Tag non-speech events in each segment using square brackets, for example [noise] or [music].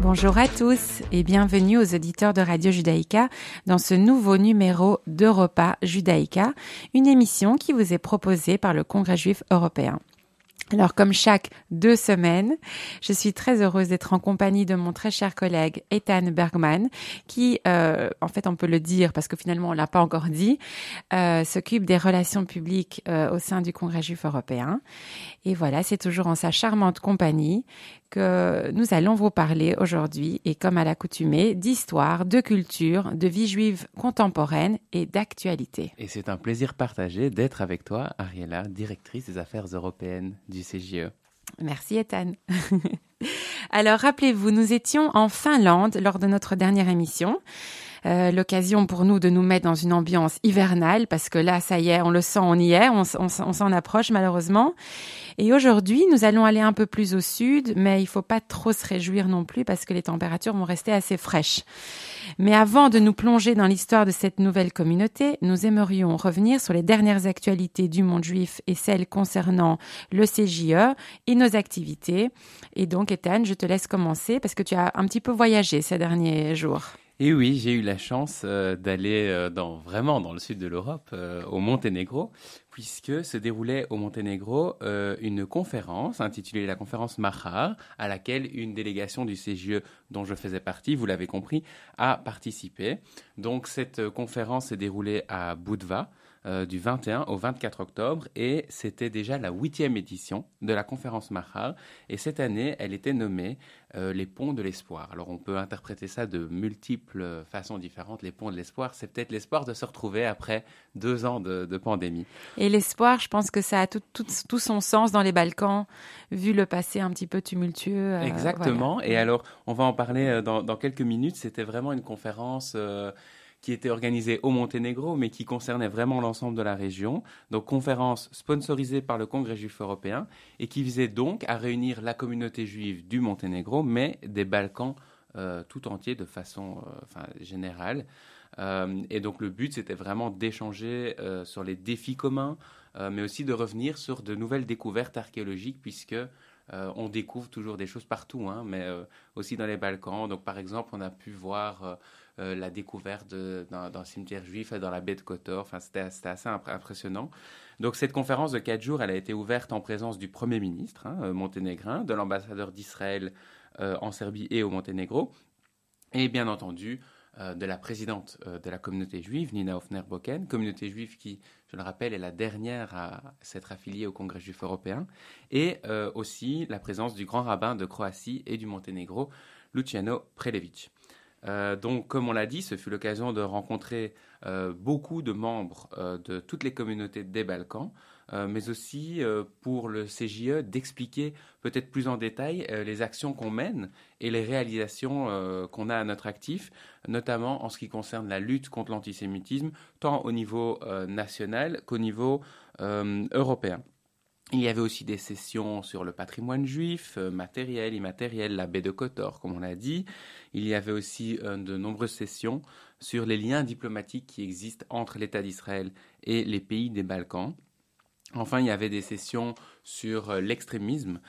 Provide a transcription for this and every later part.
Bonjour à tous et bienvenue aux auditeurs de Radio Judaïka dans ce nouveau numéro d'Europa Judaïka, une émission qui vous est proposée par le Congrès juif européen. Alors comme chaque deux semaines, je suis très heureuse d'être en compagnie de mon très cher collègue Ethan Bergman, qui, euh, en fait on peut le dire parce que finalement on l'a pas encore dit, euh, s'occupe des relations publiques euh, au sein du Congrès juif européen. Et voilà, c'est toujours en sa charmante compagnie que nous allons vous parler aujourd'hui, et comme à l'accoutumée, d'histoire, de culture, de vie juive contemporaine et d'actualité. Et c'est un plaisir partagé d'être avec toi, Ariella, directrice des affaires européennes du CGE. Merci Ethan. [laughs] Alors rappelez-vous, nous étions en Finlande lors de notre dernière émission. Euh, l'occasion pour nous de nous mettre dans une ambiance hivernale parce que là, ça y est, on le sent, on y est, on, s'en approche malheureusement. Et aujourd'hui, nous allons aller un peu plus au sud, mais il faut pas trop se réjouir non plus parce que les températures vont rester assez fraîches. Mais avant de nous plonger dans l'histoire de cette nouvelle communauté, nous aimerions revenir sur les dernières actualités du monde juif et celles concernant le CJE et nos activités. Et donc, Ethan, je te laisse commencer parce que tu as un petit peu voyagé ces derniers jours. Et oui, j'ai eu la chance euh, d'aller euh, dans, vraiment dans le sud de l'Europe, euh, au Monténégro, puisque se déroulait au Monténégro une conférence intitulée la conférence Mahar, à laquelle une délégation du CGE dont je faisais partie, vous l'avez compris, a participé. Donc cette conférence s'est déroulée à Budva, euh, du 21 au 24 octobre et c'était déjà la huitième édition de la conférence Mahar et cette année elle était nommée euh, les ponts de l'espoir. Alors on peut interpréter ça de multiples façons différentes. Les ponts de l'espoir, c'est peut-être l'espoir de se retrouver après deux ans de, pandémie. Et l'espoir, je pense que ça a tout, tout, son sens dans les Balkans, vu le passé un petit peu tumultueux. Euh, Exactement. Et alors, on va en parler dans, dans quelques minutes. C'était vraiment une conférence qui était organisée au Monténégro, mais qui concernait vraiment l'ensemble de la région. Donc, conférence sponsorisée par le Congrès juif européen et qui visait donc à réunir la communauté juive du Monténégro, mais des Balkans euh, tout entiers de façon euh, générale. Euh, et donc, le but, c'était vraiment d'échanger sur les défis communs, mais aussi de revenir sur de nouvelles découvertes archéologiques, puisque on découvre toujours des choses partout, hein, mais aussi dans les Balkans. Donc, par exemple, on a pu voir euh, la découverte d'un cimetière juif dans la baie de Kotor. Enfin, c'était assez impressionnant. Donc, cette conférence de quatre jours, elle a été ouverte en présence du Premier ministre hein, euh, monténégrin, de l'ambassadeur d'Israël euh, en Serbie et au Monténégro, et bien entendu de la présidente de la communauté juive, Nina Hofner-Boken, communauté juive qui, je le rappelle, est la dernière à s'être affiliée au Congrès juif européen, et aussi la présence du grand rabbin de Croatie et du Monténégro, Luciano Prelevic. Euh, donc, comme on l'a dit, ce fut l'occasion de rencontrer euh, beaucoup de membres euh, de toutes les communautés des Balkans, mais aussi pour le CJE d'expliquer peut-être plus en détail les actions qu'on mène et les réalisations qu'on a à notre actif, notamment en ce qui concerne la lutte contre l'antisémitisme, tant au niveau national qu'au niveau européen. Il y avait aussi des sessions sur le patrimoine juif, euh, matériel, immatériel, la baie de Kotor, comme on l'a dit. Il y avait aussi euh, de nombreuses sessions sur les liens diplomatiques qui existent entre l'État d'Israël et les pays des Balkans. Enfin, il y avait des sessions sur euh, l'extrémisme,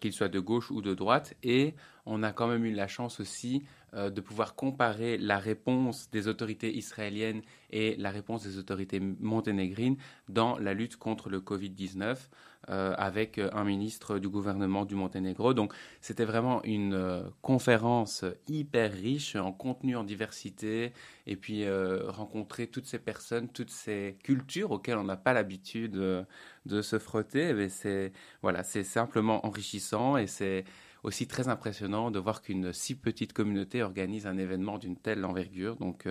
qu'il soit de gauche ou de droite, et on a quand même eu la chance aussi de pouvoir comparer la réponse des autorités israéliennes et la réponse des autorités monténégrines dans la lutte contre le Covid-19. Euh, avec un ministre du gouvernement du Monténégro. Donc c'était vraiment une euh, conférence hyper riche en contenu, en diversité, et puis euh, rencontrer toutes ces personnes, toutes ces cultures auxquelles on n'a pas l'habitude de se frotter. C'est voilà, simplement enrichissant et c'est aussi très impressionnant de voir qu'une si petite communauté organise un événement d'une telle envergure. Donc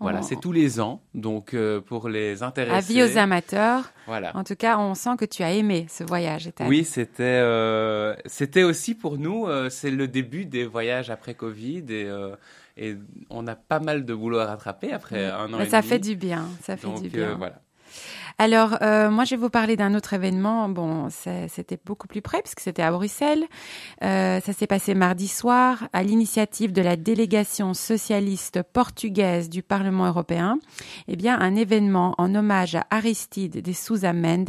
voilà, c'est tous les ans. Donc, euh, pour les intéressés. Avis aux amateurs. Voilà. En tout cas, on sent que tu as aimé ce voyage. Oui, c'était euh, c'était aussi pour nous, euh, c'est le début des voyages après Covid et, et on a pas mal de boulot à rattraper après un an Mais et ça demi. fait du bien, ça fait du bien. voilà. Alors, euh, moi, je vais vous parler d'un autre événement. Bon, c'était beaucoup plus près puisque c'était à Bruxelles. Euh, ça s'est passé mardi soir à l'initiative de la délégation socialiste portugaise du Parlement européen. Eh bien, un événement en hommage à Aristide de Sousa Mendes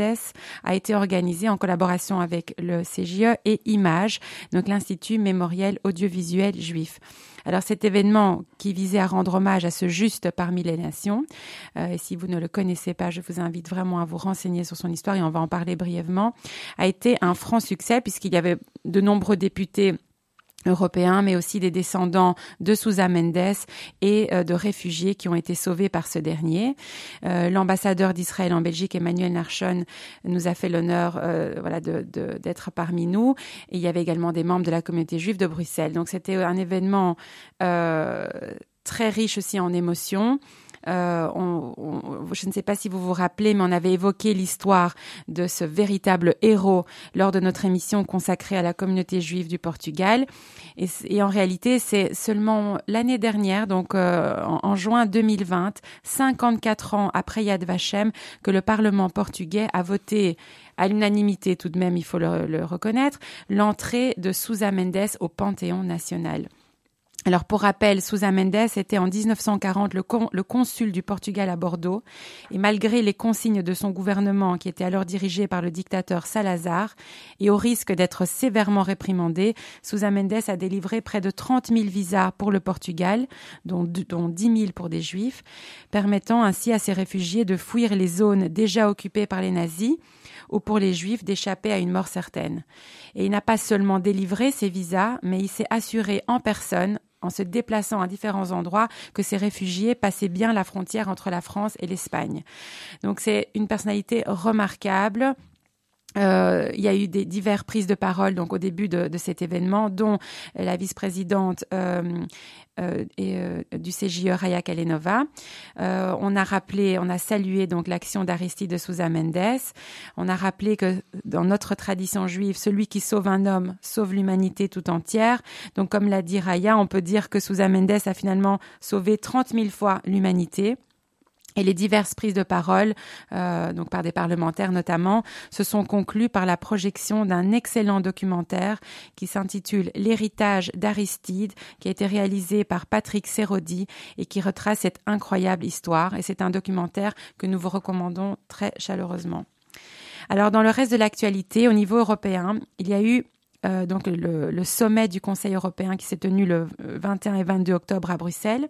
a été organisé en collaboration avec le CGE et Image, donc l'Institut mémoriel audiovisuel juif. Alors cet événement qui visait à rendre hommage à ce juste parmi les nations, euh, et si vous ne le connaissez pas, je vous invite vraiment à vous renseigner sur son histoire et on va en parler brièvement, a été un franc succès puisqu'il y avait de nombreux députés européens, mais aussi des descendants de Sousa Mendes et euh, de réfugiés qui ont été sauvés par ce dernier. Euh, l'ambassadeur d'Israël en Belgique, Emmanuel Narchon, nous a fait l'honneur euh, voilà, d'être parmi nous. Et il y avait également des membres de la communauté juive de Bruxelles. Donc c'était un événement très riche aussi en émotions. Euh, je ne sais pas si vous vous rappelez, mais on avait évoqué l'histoire de ce véritable héros lors de notre émission consacrée à la communauté juive du Portugal. Et, en réalité, c'est seulement l'année dernière, donc euh, en, juin 2020, 54 ans après Yad Vashem, que le Parlement portugais a voté à l'unanimité tout de même, il faut le, le reconnaître, l'entrée de Sousa Mendes au Panthéon national. Alors pour rappel, Sousa Mendes était en 1940 le, consul du Portugal à Bordeaux et malgré les consignes de son gouvernement qui était alors dirigé par le dictateur Salazar et au risque d'être sévèrement réprimandé, Sousa Mendes a délivré près de 30 000 visas pour le Portugal, dont, dont 10 000 pour des juifs, permettant ainsi à ces réfugiés de fuir les zones déjà occupées par les nazis ou pour les juifs d'échapper à une mort certaine. Et il n'a pas seulement délivré ces visas, mais il s'est assuré en personne en se déplaçant à différents endroits que ces réfugiés passaient bien la frontière entre la France et l'Espagne. Donc c'est une personnalité remarquable euh, il y a eu des diverses prises de parole donc au début de, de cet événement, dont la vice-présidente euh, euh, euh, du CJE Raya Kalenova. Euh, on a rappelé, on a salué donc l'action d'Aristide de Souza Mendes. On a rappelé que dans notre tradition juive, celui qui sauve un homme sauve l'humanité tout entière. Donc comme l'a dit Raya, on peut dire que Souza Mendes a finalement sauvé 30 000 fois l'humanité. Et les diverses prises de parole, euh, donc par des parlementaires notamment, se sont conclues par la projection d'un excellent documentaire qui s'intitule L'héritage d'Aristide, qui a été réalisé par Patrick Serodi et qui retrace cette incroyable histoire. Et c'est un documentaire que nous vous recommandons très chaleureusement. Alors, dans le reste de l'actualité, au niveau européen, il y a eu euh, donc le, sommet du Conseil européen qui s'est tenu le 21 et 22 octobre à Bruxelles,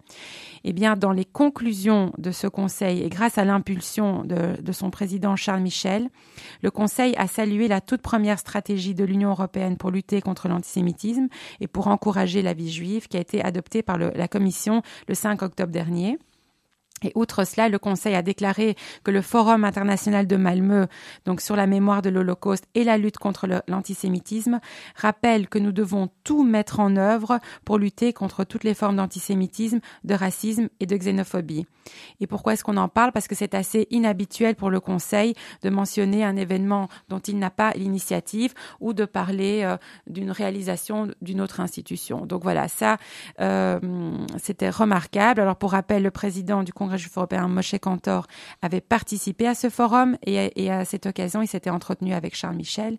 eh dans les conclusions de ce Conseil et grâce à l'impulsion de, son président Charles Michel, le Conseil a salué la toute première stratégie de l'Union européenne pour lutter contre l'antisémitisme et pour encourager la vie juive qui a été adoptée par la Commission le 5 octobre dernier. Et outre cela, le Conseil a déclaré que le Forum international de Malmö, donc sur la mémoire de l'Holocauste et la lutte contre l'antisémitisme, rappelle que nous devons tout mettre en œuvre pour lutter contre toutes les formes d'antisémitisme, de racisme et de xénophobie. Et pourquoi est-ce qu'on en parle? Parce que c'est assez inhabituel pour le Conseil de mentionner un événement dont il n'a pas l'initiative ou de parler euh, d'une réalisation d'une autre institution. Donc voilà, ça, euh, c'était remarquable. Alors pour rappel, le président du Congrès Congrès juif européen, Moshe Kantor, avait participé à ce forum et, à cette occasion, il s'était entretenu avec Charles Michel.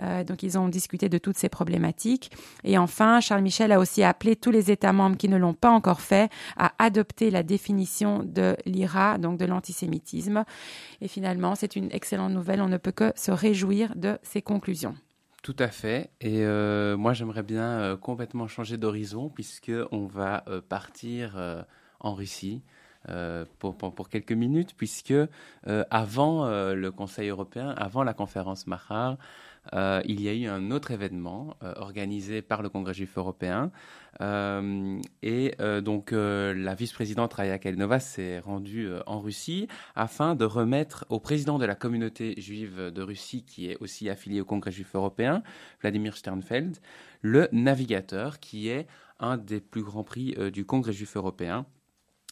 Euh, donc, ils ont discuté de toutes ces problématiques. Et enfin, Charles Michel a aussi appelé tous les États membres qui ne l'ont pas encore fait à adopter la définition de l'IRA, donc de l'antisémitisme. Et finalement, c'est une excellente nouvelle. On ne peut que se réjouir de ces conclusions. Tout à fait. Et euh, moi, j'aimerais bien euh, complètement changer d'horizon puisque on va partir en Russie. Euh, pour, quelques minutes, puisque euh, avant euh, le Conseil européen, avant la conférence Mahar, il y a eu un autre événement organisé par le Congrès juif européen. et donc, la vice-présidente Raya Kalinova s'est rendue en Russie afin de remettre au président de la communauté juive de Russie, qui est aussi affilié au Congrès juif européen, Vladimir Sternfeld, le navigateur, qui est un des plus grands prix du Congrès juif européen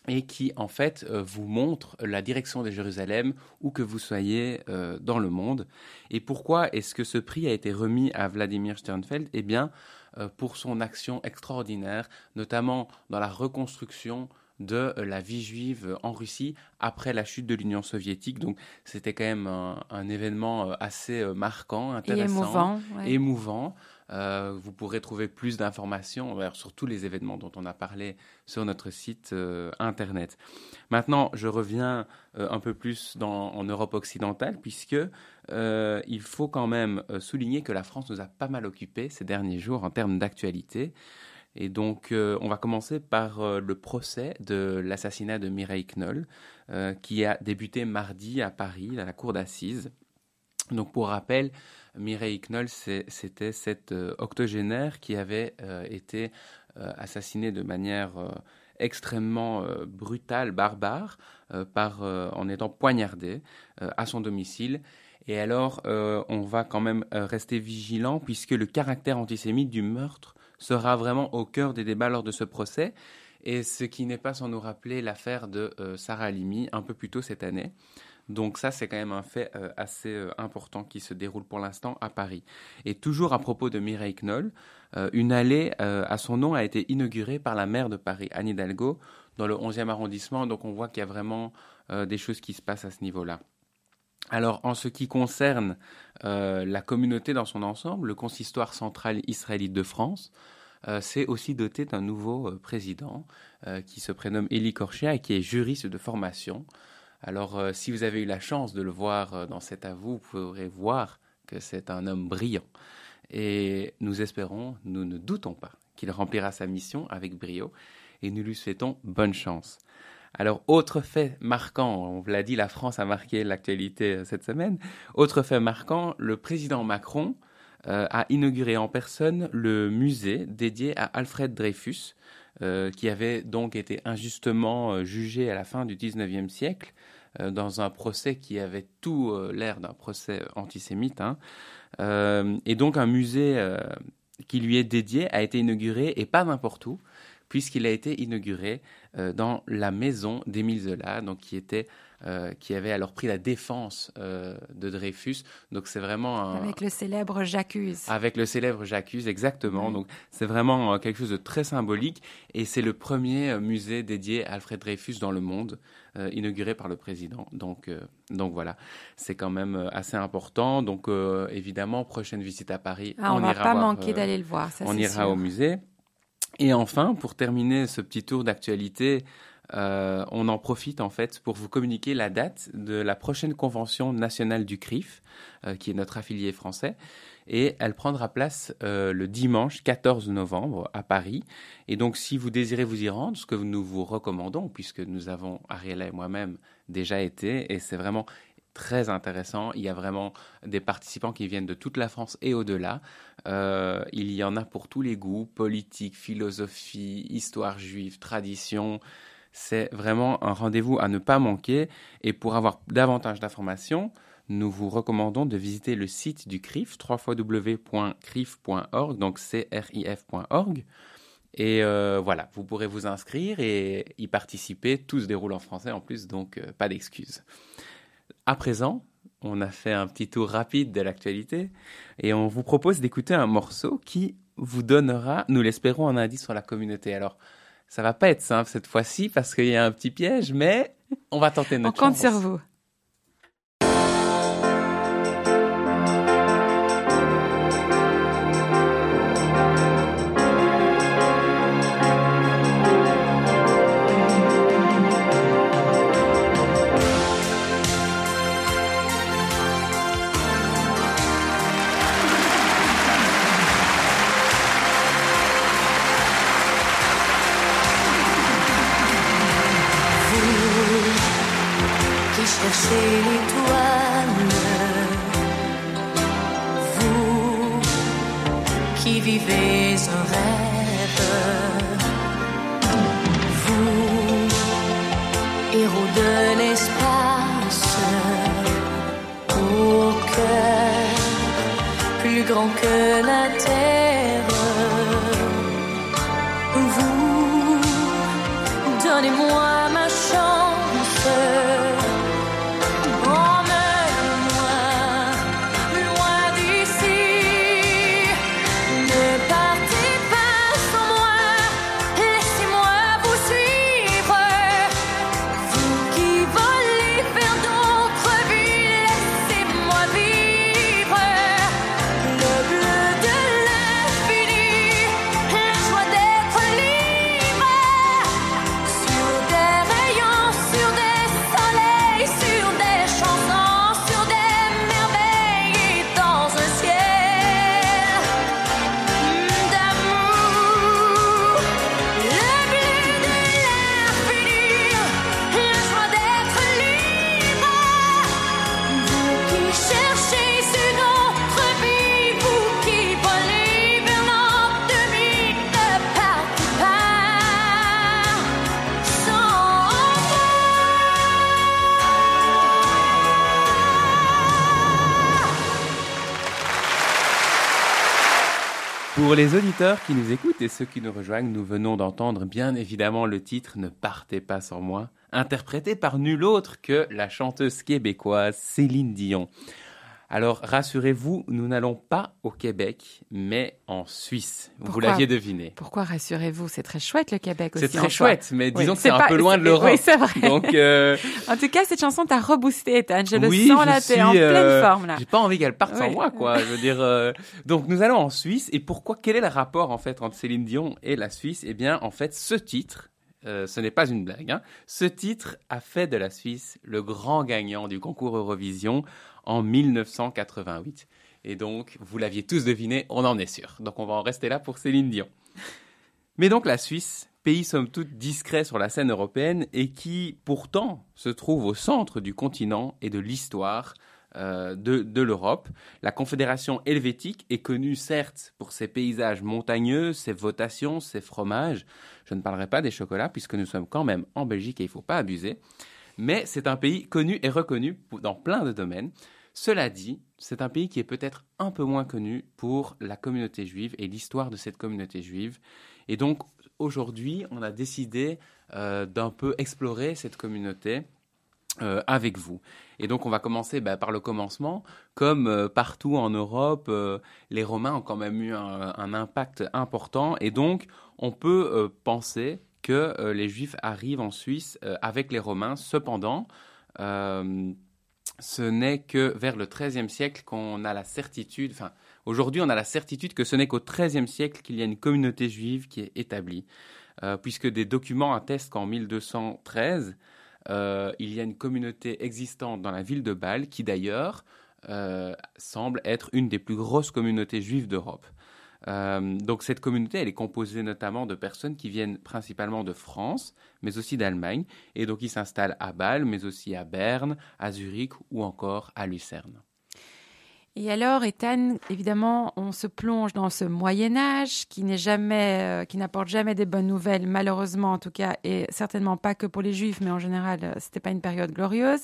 et qui en fait euh, vous montre la direction de Jérusalem où que vous soyez euh, dans le monde. Et pourquoi est-ce que ce prix a été remis à Vladimir Sternfeld? Eh bien, euh, pour son action extraordinaire, notamment dans la reconstruction de la vie juive en Russie après la chute de l'Union soviétique. Donc c'était quand même un, événement assez marquant, intéressant, émouvant. Euh, vous pourrez trouver plus d'informations sur tous les événements dont on a parlé sur notre site euh, internet. Maintenant, je reviens euh, un peu plus en Europe occidentale, puisque il faut quand même souligner que la France nous a pas mal occupés ces derniers jours en termes d'actualité. Et donc, on va commencer par le procès de l'assassinat de Mireille Knoll, qui a débuté mardi à Paris, à la cour d'assises. Donc, pour rappel, Mireille Knoll, c'était cette euh, octogénaire qui avait euh, été euh, assassinée de manière extrêmement brutale, barbare, en étant poignardée à son domicile. Et alors, on va quand même rester vigilant puisque le caractère antisémite du meurtre sera vraiment au cœur des débats lors de ce procès. Et ce qui n'est pas sans nous rappeler l'affaire de Sarah Halimi un peu plus tôt cette année. Donc ça, c'est quand même un fait euh, assez euh, important qui se déroule pour l'instant à Paris. Et toujours à propos de Mireille Knoll, euh, une allée à son nom a été inaugurée par la maire de Paris, Anne Hidalgo, dans le 11e arrondissement. Donc on voit qu'il y a vraiment des choses qui se passent à ce niveau-là. Alors, en ce qui concerne la communauté dans son ensemble, le consistoire central israélite de France s'est aussi doté d'un nouveau président qui se prénomme Élie Korchia et qui est juriste de formation. Alors, euh, si vous avez eu la chance de le voir euh, dans cet avou, vous pourrez voir que c'est un homme brillant. Et nous espérons, nous ne doutons pas qu'il remplira sa mission avec brio et nous lui souhaitons bonne chance. Alors, autre fait marquant, on vous l'a dit, la France a marqué l'actualité euh, cette semaine. Autre fait marquant, le président Macron a inauguré en personne le musée dédié à Alfred Dreyfus, qui avait donc été injustement jugé à la fin du 19e siècle dans un procès qui avait tout euh, l'air d'un procès antisémite. Hein. Euh, et donc un musée qui lui est dédié a été inauguré, et pas n'importe où, puisqu'il a été inauguré dans la maison d'Émile Zola, donc qui était euh, qui avait alors pris la défense euh, de Dreyfus. Donc c'est vraiment avec le célèbre J'accuse. Avec le célèbre J'accuse, exactement. Donc c'est vraiment euh, quelque chose de très symbolique et c'est le premier musée dédié à Alfred Dreyfus dans le monde, inauguré par le président. Donc donc voilà, c'est quand même assez important. Donc évidemment, prochaine visite à Paris, ah, on, ne va pas manquer d'aller le voir. on ira au musée. Et enfin, pour terminer ce petit tour d'actualité, euh, on en profite en fait pour vous communiquer la date de la prochaine convention nationale du CRIF, euh, qui est notre affilié français. Et elle prendra place euh, le dimanche 14 novembre à Paris. Et donc, si vous désirez vous y rendre, ce que nous vous recommandons, puisque nous avons, Ariella et moi-même, déjà été, et c'est vraiment très intéressant. Il y a vraiment des participants qui viennent de toute la France et au-delà. il y en a pour tous les goûts, politique, philosophie, histoire juive, tradition. C'est vraiment un rendez-vous à ne pas manquer. Et pour avoir davantage d'informations, nous vous recommandons de visiter le site du CRIF, www.crif.org, donc crif.org. Et euh, voilà, vous pourrez vous inscrire et y participer. Tout se déroule en français en plus, donc euh, pas d'excuses. À présent, on a fait un petit tour rapide de l'actualité et on vous propose d'écouter un morceau qui vous donnera, nous l'espérons, un indice sur la communauté. Alors, ça va pas être simple cette fois-ci parce qu'il y a un petit piège, mais on va tenter notre chance. On compte sur grand que la terre. Les auditeurs qui nous écoutent et ceux qui nous rejoignent, nous venons d'entendre bien évidemment le titre Ne partez pas sans moi, interprété par nul autre que la chanteuse québécoise Céline Dion. Alors rassurez-vous, nous n'allons pas au Québec, mais en Suisse. vous l'aviez deviné. Pourquoi rassurez-vous? C'est très chouette le Québec aussi. C'est très chouette, mais disons que c'est un peu loin de l'Europe. Oui, c'est vrai. [laughs] Donc, euh... En tout cas, cette chanson t'a reboosté, Ethan. Je le sens là, t'es en pleine euh, forme là. J'ai pas envie qu'elle parte sans moi, quoi. Je veux dire. Euh... Donc nous allons en Suisse. Et pourquoi Quel est le rapport en fait entre Céline Dion et la Suisse? Eh bien, en fait, ce titre. Euh, ce n'est pas une blague. Hein. Ce titre a fait de la Suisse le grand gagnant du concours Eurovision en 1988. Et donc, vous l'aviez tous deviné, on en est sûr. Donc, on va en rester là pour Céline Dion. Mais donc, la Suisse, pays somme toute discret sur la scène européenne et qui, pourtant, se trouve au centre du continent et de l'histoire euh, de, de l'Europe. La Confédération helvétique est connue certes pour ses paysages montagneux, ses votations, ses fromages. Je ne parlerai pas des chocolats puisque nous sommes quand même en Belgique et il ne faut pas abuser mais c'est un pays connu et reconnu dans plein de domaines. Cela dit, c'est un pays qui est peut-être un peu moins connu pour la communauté juive et l'histoire de cette communauté juive. Et donc, aujourd'hui, on a décidé euh, d'un peu explorer cette communauté euh, avec vous. Et donc on va commencer bah, par le commencement. Comme euh, partout en Europe, les Romains ont quand même eu un, un, impact important. Et donc on peut penser que euh, les Juifs arrivent en Suisse euh, avec les Romains. Cependant, euh, ce n'est que vers le XIIIe siècle qu'on a la certitude, enfin, aujourd'hui on a la certitude que ce n'est qu'au XIIIe siècle qu'il y a une communauté juive qui est établie, puisque des documents attestent qu'en 1213, il y a une communauté existante dans la ville de Bâle, qui d'ailleurs semble être une des plus grosses communautés juives d'Europe. Euh, donc cette communauté, elle est composée notamment de personnes qui viennent principalement de France, mais aussi d'Allemagne, et donc ils s'installent à Bâle, mais aussi à Berne, à Zurich ou encore à Lucerne. Et alors, Ethan, évidemment, on se plonge dans ce Moyen Âge qui n'est jamais, euh, qui n'apporte jamais des bonnes nouvelles, malheureusement en tout cas, et certainement pas que pour les Juifs, mais en général, euh, c'était pas une période glorieuse.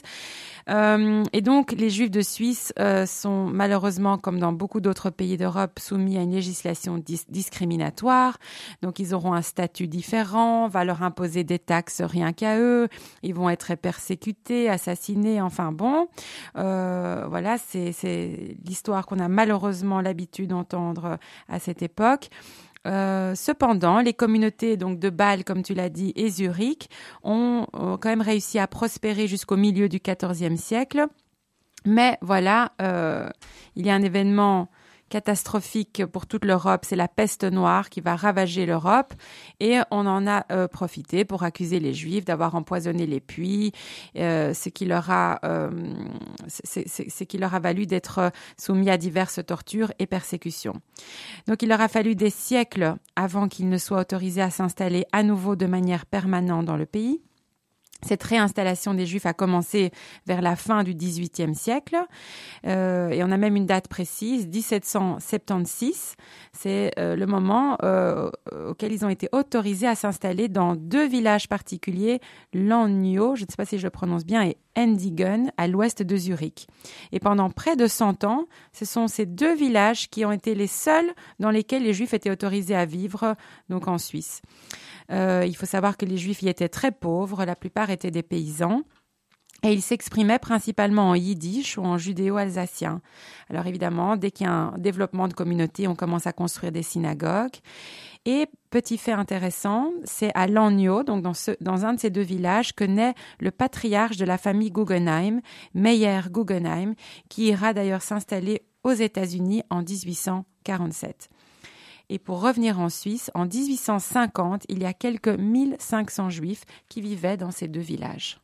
Euh, et donc, les Juifs de Suisse euh, sont malheureusement, comme dans beaucoup d'autres pays d'Europe, soumis à une législation discriminatoire. Donc, ils auront un statut différent, on va leur imposer des taxes rien qu'à eux, ils vont être persécutés, assassinés, enfin bon, voilà, c'est l'histoire qu'on a malheureusement l'habitude d'entendre à cette époque. Euh, cependant, les communautés donc de Bâle, comme tu l'as dit, et Zurich ont, quand même réussi à prospérer jusqu'au milieu du XIVe siècle. Mais voilà, euh, il y a un événement catastrophique pour toute l'Europe, c'est la peste noire qui va ravager l'Europe et on en a euh, profité pour accuser les Juifs d'avoir empoisonné les puits, euh, ce qui leur a euh, ce qui leur a valu d'être soumis à diverses tortures et persécutions. Donc il leur a fallu des siècles avant qu'ils ne soient autorisés à s'installer à nouveau de manière permanente dans le pays. Cette réinstallation des Juifs a commencé vers la fin du XVIIIe siècle euh, et on a même une date précise, 1776. C'est euh, le moment euh, auquel ils ont été autorisés à s'installer dans deux villages particuliers, Langnio, je ne sais pas si je le prononce bien, et Endigen, à l'ouest de Zurich. Et pendant près de 100 ans, ce sont ces deux villages qui ont été les seuls dans lesquels les Juifs étaient autorisés à vivre, donc en Suisse. Il faut savoir que les Juifs y étaient très pauvres, la plupart étaient des paysans. Et ils s'exprimaient principalement en yiddish ou en judéo-alsacien. Alors évidemment, dès qu'il y a un développement de communauté, on commence à construire des synagogues. Et petit fait intéressant, c'est à Langnau, donc dans, dans un de ces deux villages, que naît le patriarche de la famille Guggenheim, Meyer Guggenheim, qui ira d'ailleurs s'installer aux États-Unis en 1847. Et pour revenir en Suisse, en 1850, il y a quelques 1500 juifs qui vivaient dans ces deux villages.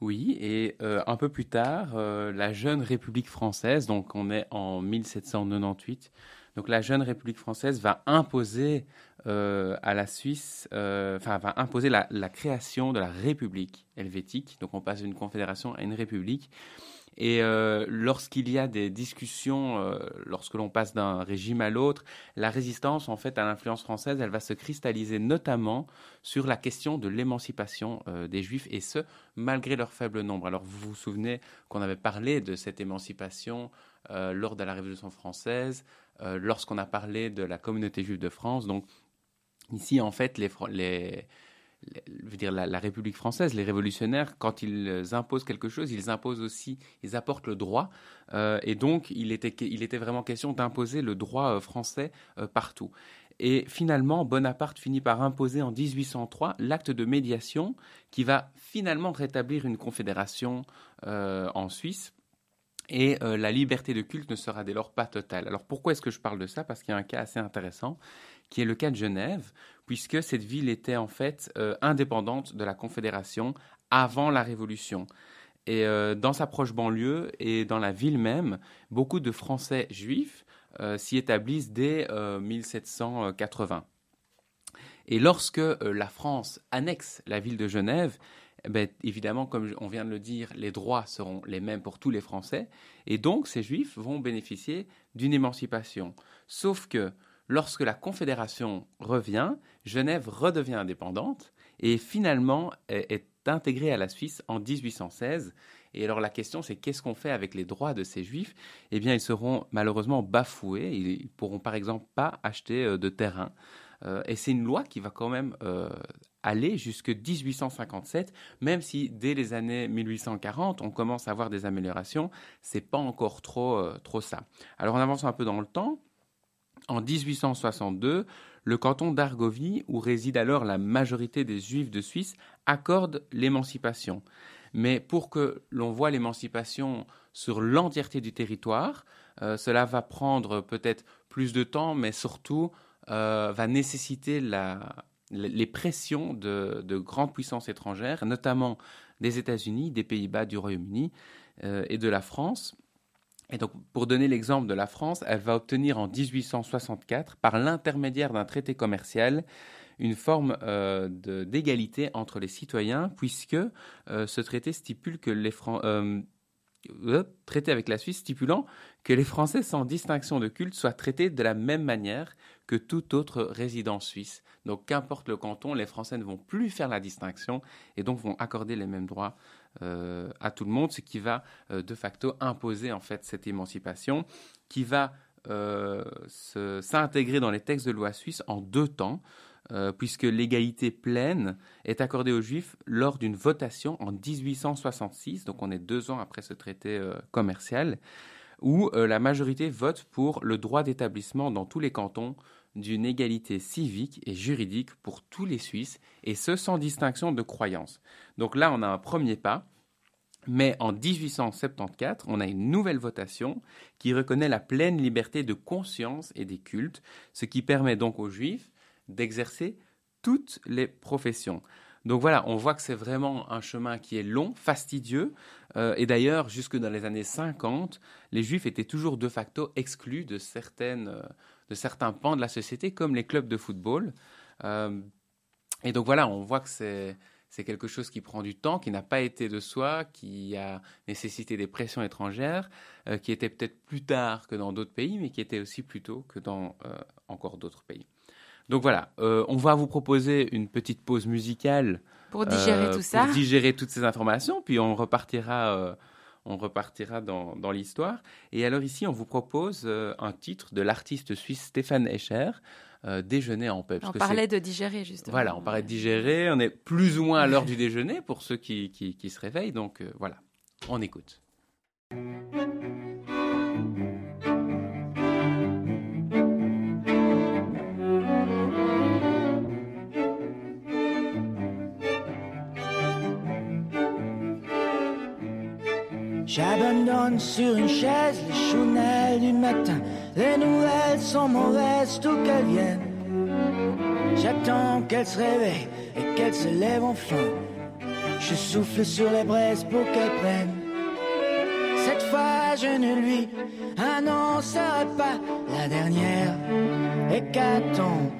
Oui, et euh, un peu plus tard, euh, la jeune République française, donc on est en 1798, donc la jeune République française va imposer euh, à la Suisse, enfin va imposer la, la, création de la République helvétique. Donc on passe d'une confédération à une république. Et euh, lorsqu'il y a des discussions, euh, lorsque l'on passe d'un régime à l'autre, la résistance en fait à l'influence française, elle va se cristalliser notamment sur la question de l'émancipation euh, des Juifs, et ce malgré leur faible nombre. Alors vous vous souvenez qu'on avait parlé de cette émancipation lors de la Révolution française. lorsqu'on a parlé de la communauté juive de France. Donc ici, en fait, les, les dire, la, République française, les révolutionnaires, quand ils imposent quelque chose, ils imposent aussi, ils apportent le droit. Euh, et donc, il était, il était vraiment question d'imposer le droit euh, français euh, partout. Et finalement, Bonaparte finit par imposer en 1803 l'acte de médiation qui va finalement rétablir une confédération en Suisse. Et la liberté de culte ne sera dès lors pas totale. Alors pourquoi est-ce que je parle de ça? Parce qu'il y a un cas assez intéressant qui est le cas de Genève, puisque cette ville était en fait euh, indépendante de la Confédération avant la Révolution. Et euh, dans sa proche banlieue et dans la ville même, beaucoup de Français juifs euh, s'y établissent dès 1780. Et lorsque la France annexe la ville de Genève, eh ben, évidemment, comme on vient de le dire, les droits seront les mêmes pour tous les Français, et donc ces Juifs vont bénéficier d'une émancipation. Sauf que lorsque la Confédération revient, Genève redevient indépendante et finalement est intégrée à la Suisse en 1816. Et alors la question c'est qu'est-ce qu'on fait avec les droits de ces juifs? Eh bien ils seront malheureusement bafoués, ils pourront par exemple pas acheter euh, de terrain. Euh, et c'est une loi qui va quand même euh, aller jusque 1857, même si dès les années 1840 on commence à avoir des améliorations, c'est pas encore trop, trop ça. Alors on avance un peu dans le temps. En 1862, le canton d'Argovie, où réside alors la majorité des Juifs de Suisse, accorde l'émancipation. Mais pour que l'on voit l'émancipation sur l'entièreté du territoire, euh, cela va prendre peut-être plus de temps, mais surtout euh, va nécessiter les pressions de, grandes puissances étrangères, notamment des États-Unis, des Pays-Bas, du Royaume-Uni euh, et de la France. Et donc, pour donner l'exemple de la France, elle va obtenir en 1864, par l'intermédiaire d'un traité commercial, une forme euh, d'égalité entre les citoyens, puisque euh, ce traité stipule que les euh, traité avec la Suisse stipulant que les Français sans distinction de culte soient traités de la même manière que tout autre résident suisse. Donc qu'importe le canton, les Français ne vont plus faire la distinction et donc vont accorder les mêmes droits à tout le monde, ce qui va euh, de facto imposer en fait cette émancipation qui va euh, s'intégrer dans les textes de loi suisse en deux temps. puisque l'égalité pleine est accordée aux Juifs lors d'une votation en 1866, donc on est deux ans après ce traité commercial, où la majorité vote pour le droit d'établissement dans tous les cantons d'une égalité civique et juridique pour tous les Suisses, et ce sans distinction de croyance. Donc là, on a un premier pas. Mais en 1874, on a une nouvelle votation qui reconnaît la pleine liberté de conscience et des cultes, ce qui permet donc aux Juifs d'exercer toutes les professions. Donc voilà, on voit que c'est vraiment un chemin qui est long, fastidieux, euh, et d'ailleurs, jusque dans les années 50, les Juifs étaient toujours de facto exclus de certaines, euh, de certains pans de la société, comme les clubs de football. Euh, et donc voilà, on voit que c'est c'est quelque chose qui prend du temps, qui n'a pas été de soi, qui a nécessité des pressions étrangères, euh, qui était peut-être plus tard que dans d'autres pays, mais qui était aussi plus tôt que dans euh, encore d'autres pays. Donc voilà, on va vous proposer une petite pause musicale pour digérer tout ça, pour digérer toutes ces informations, puis on repartira on repartira dans, l'histoire. Et alors ici, on vous propose euh, un titre de l'artiste suisse Stéphane Escher, euh, Déjeuner en paix. on parlait de digérer, justement. Voilà, on parlait de digérer. On est plus ou moins à l'heure du [laughs] déjeuner pour ceux qui, se réveillent. Donc euh, voilà, on écoute. J'abandonne sur une chaise les chounelles du matin. Les nouvelles sont mauvaises, tout qu'elles viennent. J'attends qu'elle se réveille et qu'elle se lève enfin. Je souffle sur les braises pour qu'elle prenne. Cette fois, je ne lui annoncerai pas la dernière hécatombe.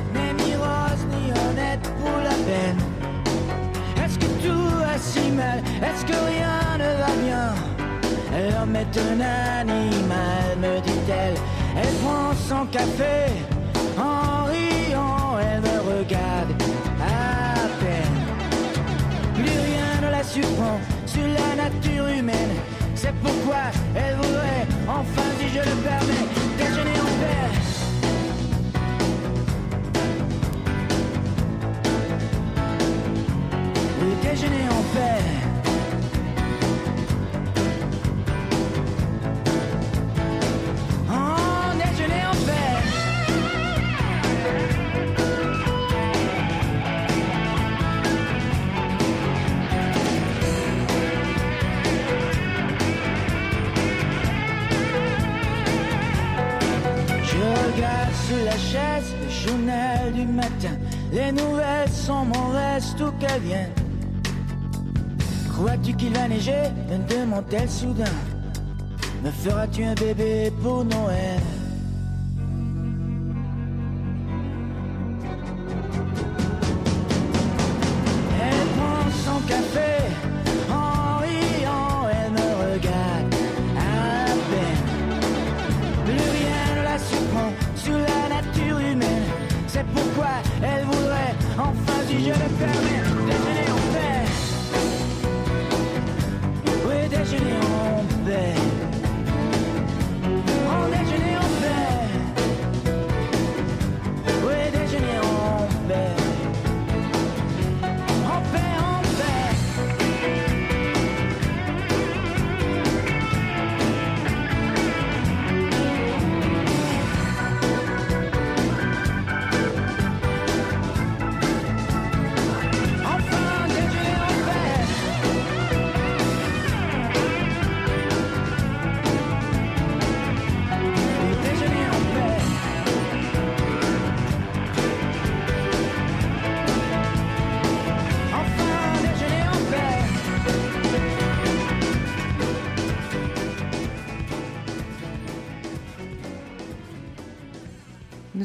Est-ce que rien ne va bien? L'homme est un animal, me dit-elle. Elle prend son café en riant, elle me regarde à peine. Plus rien ne la surprend sur la nature humaine. C'est pourquoi elle voudrait, enfin si je le permets, déjeuner en paix. Déjeuner en paix. Du matin. Les nouvelles sont mauvaises, tout qu'elles viennent. Crois-tu qu'il va neiger? Demande-t-elle soudain. Me feras-tu un bébé pour Noël?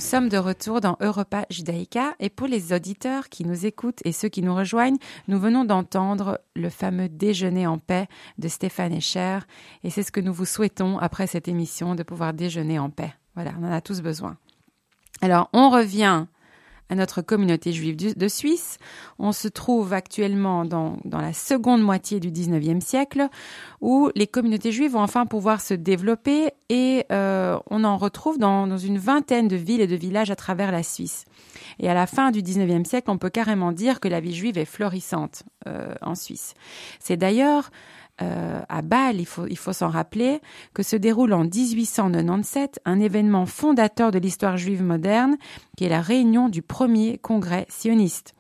Sommes de retour dans Europa Judaïka et pour les auditeurs qui nous écoutent et ceux qui nous rejoignent, nous venons d'entendre le fameux déjeuner en paix de Stéphane Escher et c'est ce que nous vous souhaitons après cette émission de pouvoir déjeuner en paix. Voilà, on en a tous besoin. Alors, on revient à notre communauté juive de Suisse. On se trouve actuellement dans, dans la seconde moitié du 19e siècle où les communautés juives vont enfin pouvoir se développer et euh, on en retrouve dans, dans une vingtaine de villes et de villages à travers la Suisse. Et à la fin du 19e siècle, on peut carrément dire que la vie juive est florissante euh, en Suisse. C'est d'ailleurs euh, à Bâle, il faut, il faut s'en rappeler, que se déroule en 1897 un événement fondateur de l'histoire juive moderne, qui est la réunion du premier congrès sioniste.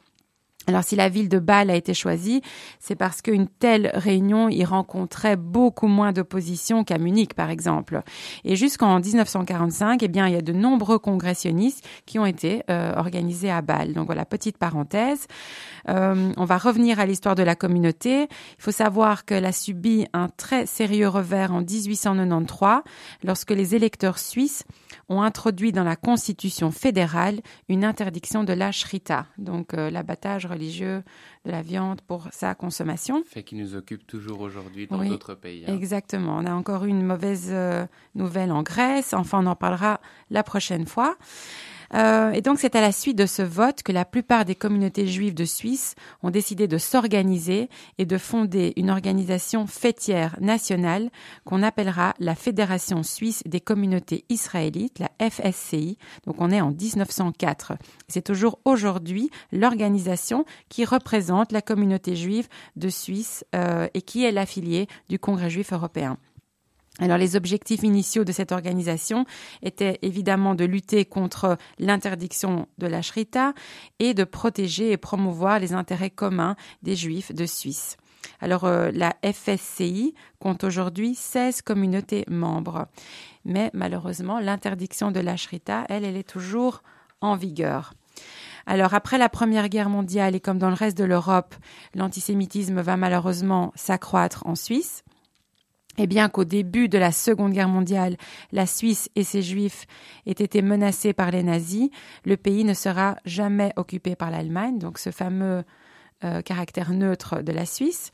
Alors si la ville de Bâle a été choisie, c'est parce qu'une telle réunion y rencontrait beaucoup moins d'opposition qu'à Munich, par exemple. Et jusqu'en 1945, eh bien, il y a de nombreux congressionnistes qui ont été euh, organisés à Bâle. Donc voilà, petite parenthèse. Euh, on va revenir à l'histoire de la communauté. Il faut savoir qu'elle a subi un très sérieux revers en 1893, lorsque les électeurs suisses ont introduit dans la Constitution fédérale une interdiction de la shrita, donc euh, l'abattage religieux de la viande pour sa consommation. Fait qui nous occupe toujours aujourd'hui dans Oui, d'autres pays. hein. Exactement. On a encore eu une mauvaise euh, nouvelle en Grèce. Enfin, on en parlera la prochaine fois. Euh, et donc, c'est à la suite de ce vote que la plupart des communautés juives de Suisse ont décidé de s'organiser et de fonder une organisation fêtière nationale qu'on appellera la Fédération suisse des communautés israélites, la FSCI. Donc, on est en 1904. C'est toujours aujourd'hui l'organisation qui représente la communauté juive de Suisse euh, et qui est l'affiliée du Congrès juif européen. Alors les objectifs initiaux de cette organisation étaient évidemment de lutter contre l'interdiction de la shrita et de protéger et promouvoir les intérêts communs des juifs de Suisse. Alors euh, la FSCI compte aujourd'hui 16 communautés membres. Mais malheureusement, l'interdiction de la shrita, elle, elle est toujours en vigueur. Alors après la Première Guerre mondiale et comme dans le reste de l'Europe, l'antisémitisme va malheureusement s'accroître en Suisse. Et bien qu'au début de la Seconde Guerre mondiale, la Suisse et ses Juifs aient été menacés par les nazis, le pays ne sera jamais occupé par l'Allemagne, donc ce fameux euh, caractère neutre de la Suisse.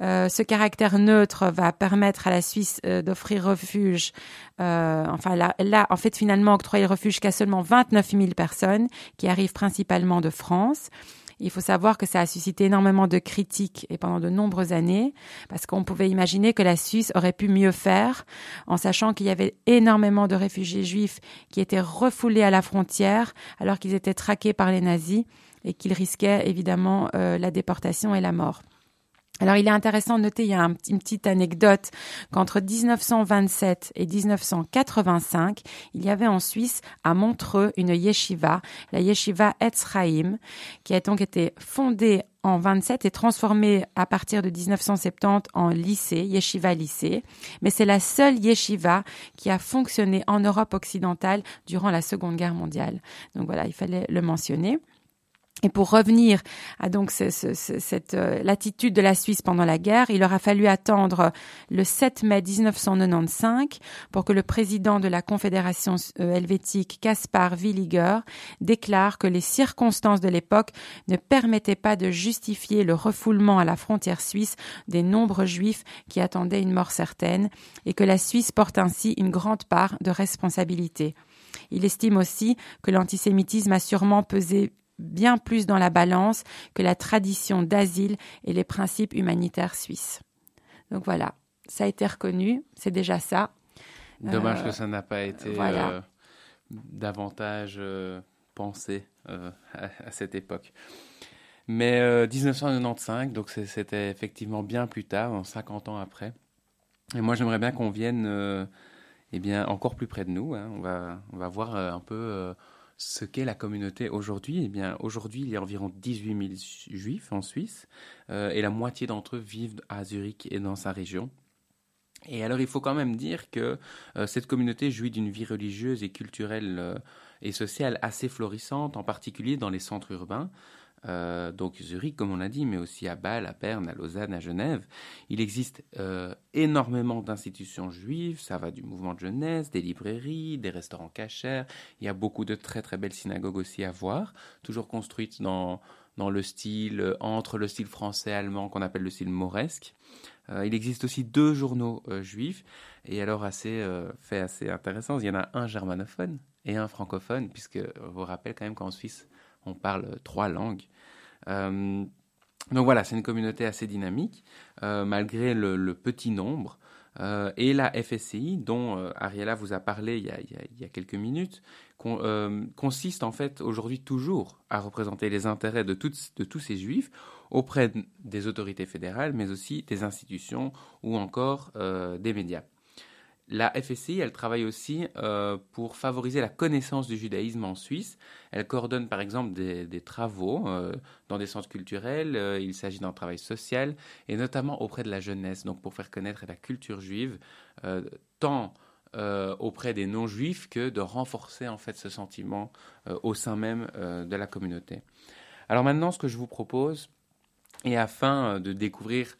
ce caractère neutre va permettre à la Suisse d'offrir refuge, enfin là, là, en fait, finalement, octroyer refuge qu'à seulement 29 000 personnes qui arrivent principalement de France. Il faut savoir que ça a suscité énormément de critiques et pendant de nombreuses années, parce qu'on pouvait imaginer que la Suisse aurait pu mieux faire, en sachant qu'il y avait énormément de réfugiés juifs qui étaient refoulés à la frontière alors qu'ils étaient traqués par les nazis et qu'ils risquaient évidemment euh, la déportation et la mort. Alors, il est intéressant de noter, il y a une petite anecdote, qu'entre 1927 et 1985, il y avait en Suisse, à Montreux, une yeshiva, la yeshiva Etzraim, qui a donc été fondée en 27 et transformée à partir de 1970 en lycée, yeshiva lycée. Mais c'est la seule yeshiva qui a fonctionné en Europe occidentale durant la Seconde Guerre mondiale. Donc voilà, il fallait le mentionner. Et pour revenir à donc cette euh, l'attitude de la Suisse pendant la guerre, il aura fallu attendre le 7 mai 1995 pour que le président de la Confédération euh, helvétique, Caspar Williger, déclare que les circonstances de l'époque ne permettaient pas de justifier le refoulement à la frontière suisse des nombreux juifs qui attendaient une mort certaine et que la Suisse porte ainsi une grande part de responsabilité. Il estime aussi que l'antisémitisme a sûrement pesé bien plus dans la balance que la tradition d'asile et les principes humanitaires suisses. Donc voilà, ça a été reconnu, c'est déjà ça. Dommage que euh, ça n'a pas été euh, davantage euh, pensé [laughs] à, cette époque. Mais 1995, donc c'était effectivement bien plus tard, 50 ans après. Et moi, j'aimerais bien qu'on vienne eh bien, encore plus près de nous. Hein. On, va, on va voir un peu ce qu'est la communauté aujourd'hui. Eh bien, aujourd'hui, il y a environ 18 000 juifs en Suisse euh, et la moitié d'entre eux vivent à Zurich et dans sa région. Et alors, il faut quand même dire que euh, cette communauté jouit d'une vie religieuse et culturelle euh, et sociale assez florissante, en particulier dans les centres urbains. Euh, donc Zurich, comme on l'a dit, mais aussi à Bâle, à Berne, à Lausanne, à Genève. Il existe euh, énormément d'institutions juives, ça va du mouvement de jeunesse, des librairies, des restaurants cachers. Il y a beaucoup de très très belles synagogues aussi à voir, toujours construites dans, dans le style, euh, entre le style français-allemand qu'on appelle le style mauresque. il existe aussi deux journaux juifs, et alors assez fait assez intéressant, il y en a un germanophone et un francophone, puisque je vous rappelle quand même qu'en Suisse, on parle trois langues. Euh, donc voilà, c'est une communauté assez dynamique, euh, malgré le, petit nombre. Euh, et la FSCI, dont Ariella vous a parlé il y a, quelques minutes, consiste en fait aujourd'hui toujours à représenter les intérêts de tous ces juifs auprès des autorités fédérales, mais aussi des institutions ou encore des médias. La FSI, elle travaille aussi euh, pour favoriser la connaissance du judaïsme en Suisse. Elle coordonne par exemple des, travaux euh, dans des centres culturels. Euh, il s'agit d'un travail social et notamment auprès de la jeunesse, donc pour faire connaître la culture juive, tant auprès des non-juifs que de renforcer en fait ce sentiment au sein même de la communauté. Alors maintenant, ce que je vous propose, et afin de découvrir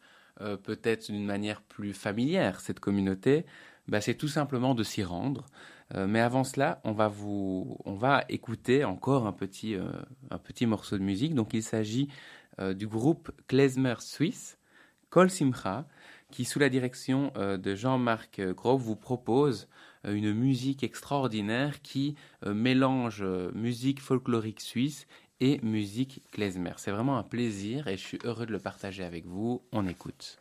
peut-être d'une manière plus familière cette communauté, bah, c'est tout simplement de s'y rendre. Euh, mais avant cela, on va, vous, on va écouter encore un petit, euh, un petit morceau de musique. Donc il s'agit euh, du groupe Klezmer Suisse, Kol Simcha, qui sous la direction de Jean-Marc Grove vous propose une musique extraordinaire qui mélange musique folklorique suisse et musique klezmer. C'est vraiment un plaisir et je suis heureux de le partager avec vous. On écoute.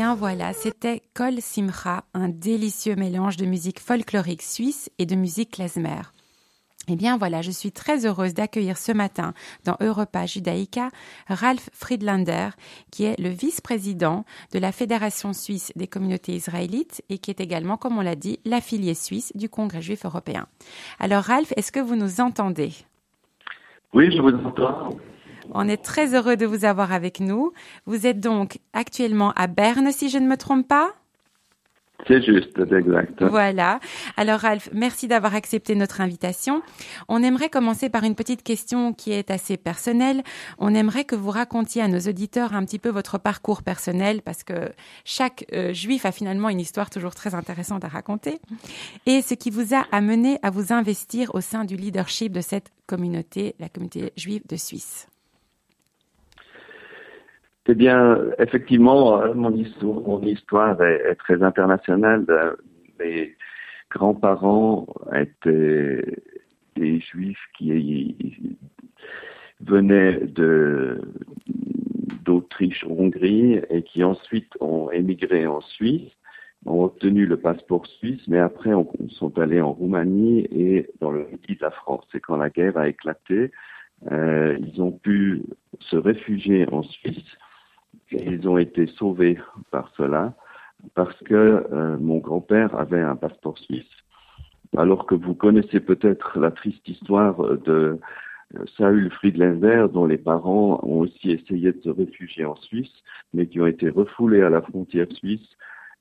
Bien voilà, c'était Kol Simcha, un délicieux mélange de musique folklorique suisse et de musique klezmer. Eh bien voilà, je suis très heureuse d'accueillir ce matin dans Europa Judaïca Ralph Friedlander, qui est le vice-président de la Fédération suisse des communautés israélites et qui est également, comme on l'a dit, l'affilié suisse du Congrès juif européen. Alors Ralph, est-ce que vous nous entendez? Oui, je vous entends. On est très heureux de vous avoir avec nous. Vous êtes donc actuellement à Berne, si je ne me trompe pas? C'est juste, exact. Voilà. Alors Ralph, merci d'avoir accepté notre invitation. On aimerait commencer par une petite question qui est assez personnelle. On aimerait que vous racontiez à nos auditeurs un petit peu votre parcours personnel parce que chaque euh, juif a finalement une histoire toujours très intéressante à raconter et ce qui vous a amené à vous investir au sein du leadership de cette communauté, la communauté juive de Suisse. Eh bien, effectivement, euh, mon histoire, mon histoire est, très internationale. Mes grands-parents étaient des juifs qui venaient de d'Autriche, Hongrie, et qui ensuite ont émigré en Suisse, ont obtenu le passeport suisse, mais après on, sont allés en Roumanie et dans le midi de la France. Et quand la guerre a éclaté, euh, ils ont pu se réfugier en Suisse ils ont été sauvés par cela parce que euh, mon grand-père avait un passeport suisse. Alors que vous connaissez peut-être la triste histoire de euh, Saül Friedländer, dont les parents ont aussi essayé de se réfugier en Suisse, mais qui ont été refoulés à la frontière suisse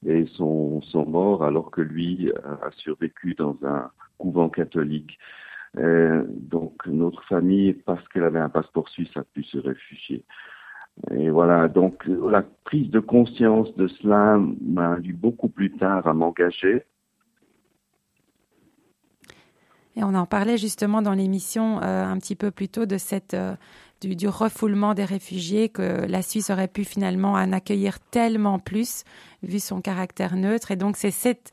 et sont, morts alors que lui euh, a survécu dans un couvent catholique. donc notre famille, parce qu'elle avait un passeport suisse, a pu se réfugier. Et voilà, donc la prise de conscience de cela m'a induit beaucoup plus tard à m'engager. Et on en parlait justement dans l'émission euh, un petit peu plus tôt de cette euh, du, du, refoulement des réfugiés que la Suisse aurait pu finalement en accueillir tellement plus vu son caractère neutre. Et donc c'est cette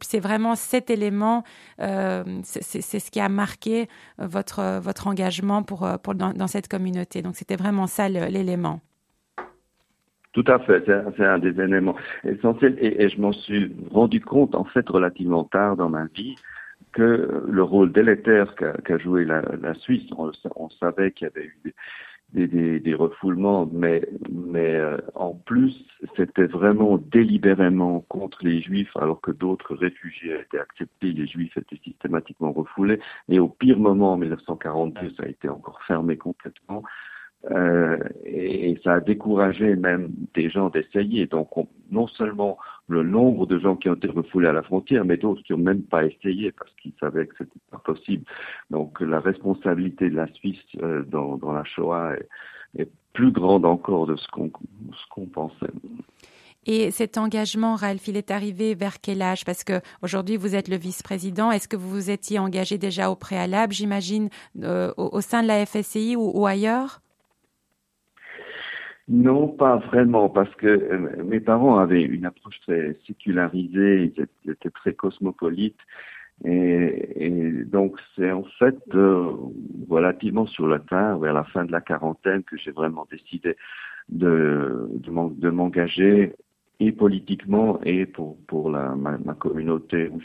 c'est vraiment cet élément, euh, c'est ce qui a marqué euh, votre, votre engagement euh, pour dans, cette communauté. Donc c'était vraiment ça l'élément. Tout à fait, c'est un des éléments essentiels et, je m'en suis rendu compte en fait relativement tard dans ma vie que le rôle délétère qu'a joué la, Suisse, on, on savait qu'il y avait eu des, des, des, refoulements, mais, mais euh, en plus, c'était vraiment délibérément contre les juifs, alors que d'autres réfugiés étaient acceptés, les juifs étaient systématiquement refoulés, et au pire moment, en 1942, ça a été encore fermé complètement. Euh, et, ça a découragé même des gens d'essayer. Donc, non seulement le nombre de gens qui ont été refoulés à la frontière, mais d'autres qui n'ont même pas essayé parce qu'ils savaient que c'était pas possible. Donc, la responsabilité de la Suisse euh, dans, la Shoah est, plus grande encore de ce qu'on pensait. Et cet engagement, Ralph, il est arrivé vers quel âge? Parce que aujourd'hui, vous êtes le vice-président. Est-ce que vous vous étiez engagé déjà au préalable, j'imagine, euh, au, sein de la ou, ou ailleurs? Non, pas vraiment, parce que euh, mes parents avaient une approche très sécularisée, ils étaient, très cosmopolites, et, donc c'est en fait euh, relativement sur le tard, vers la fin de la quarantaine, que j'ai vraiment décidé de, de m'engager et politiquement et pour, pour la, ma, ma communauté où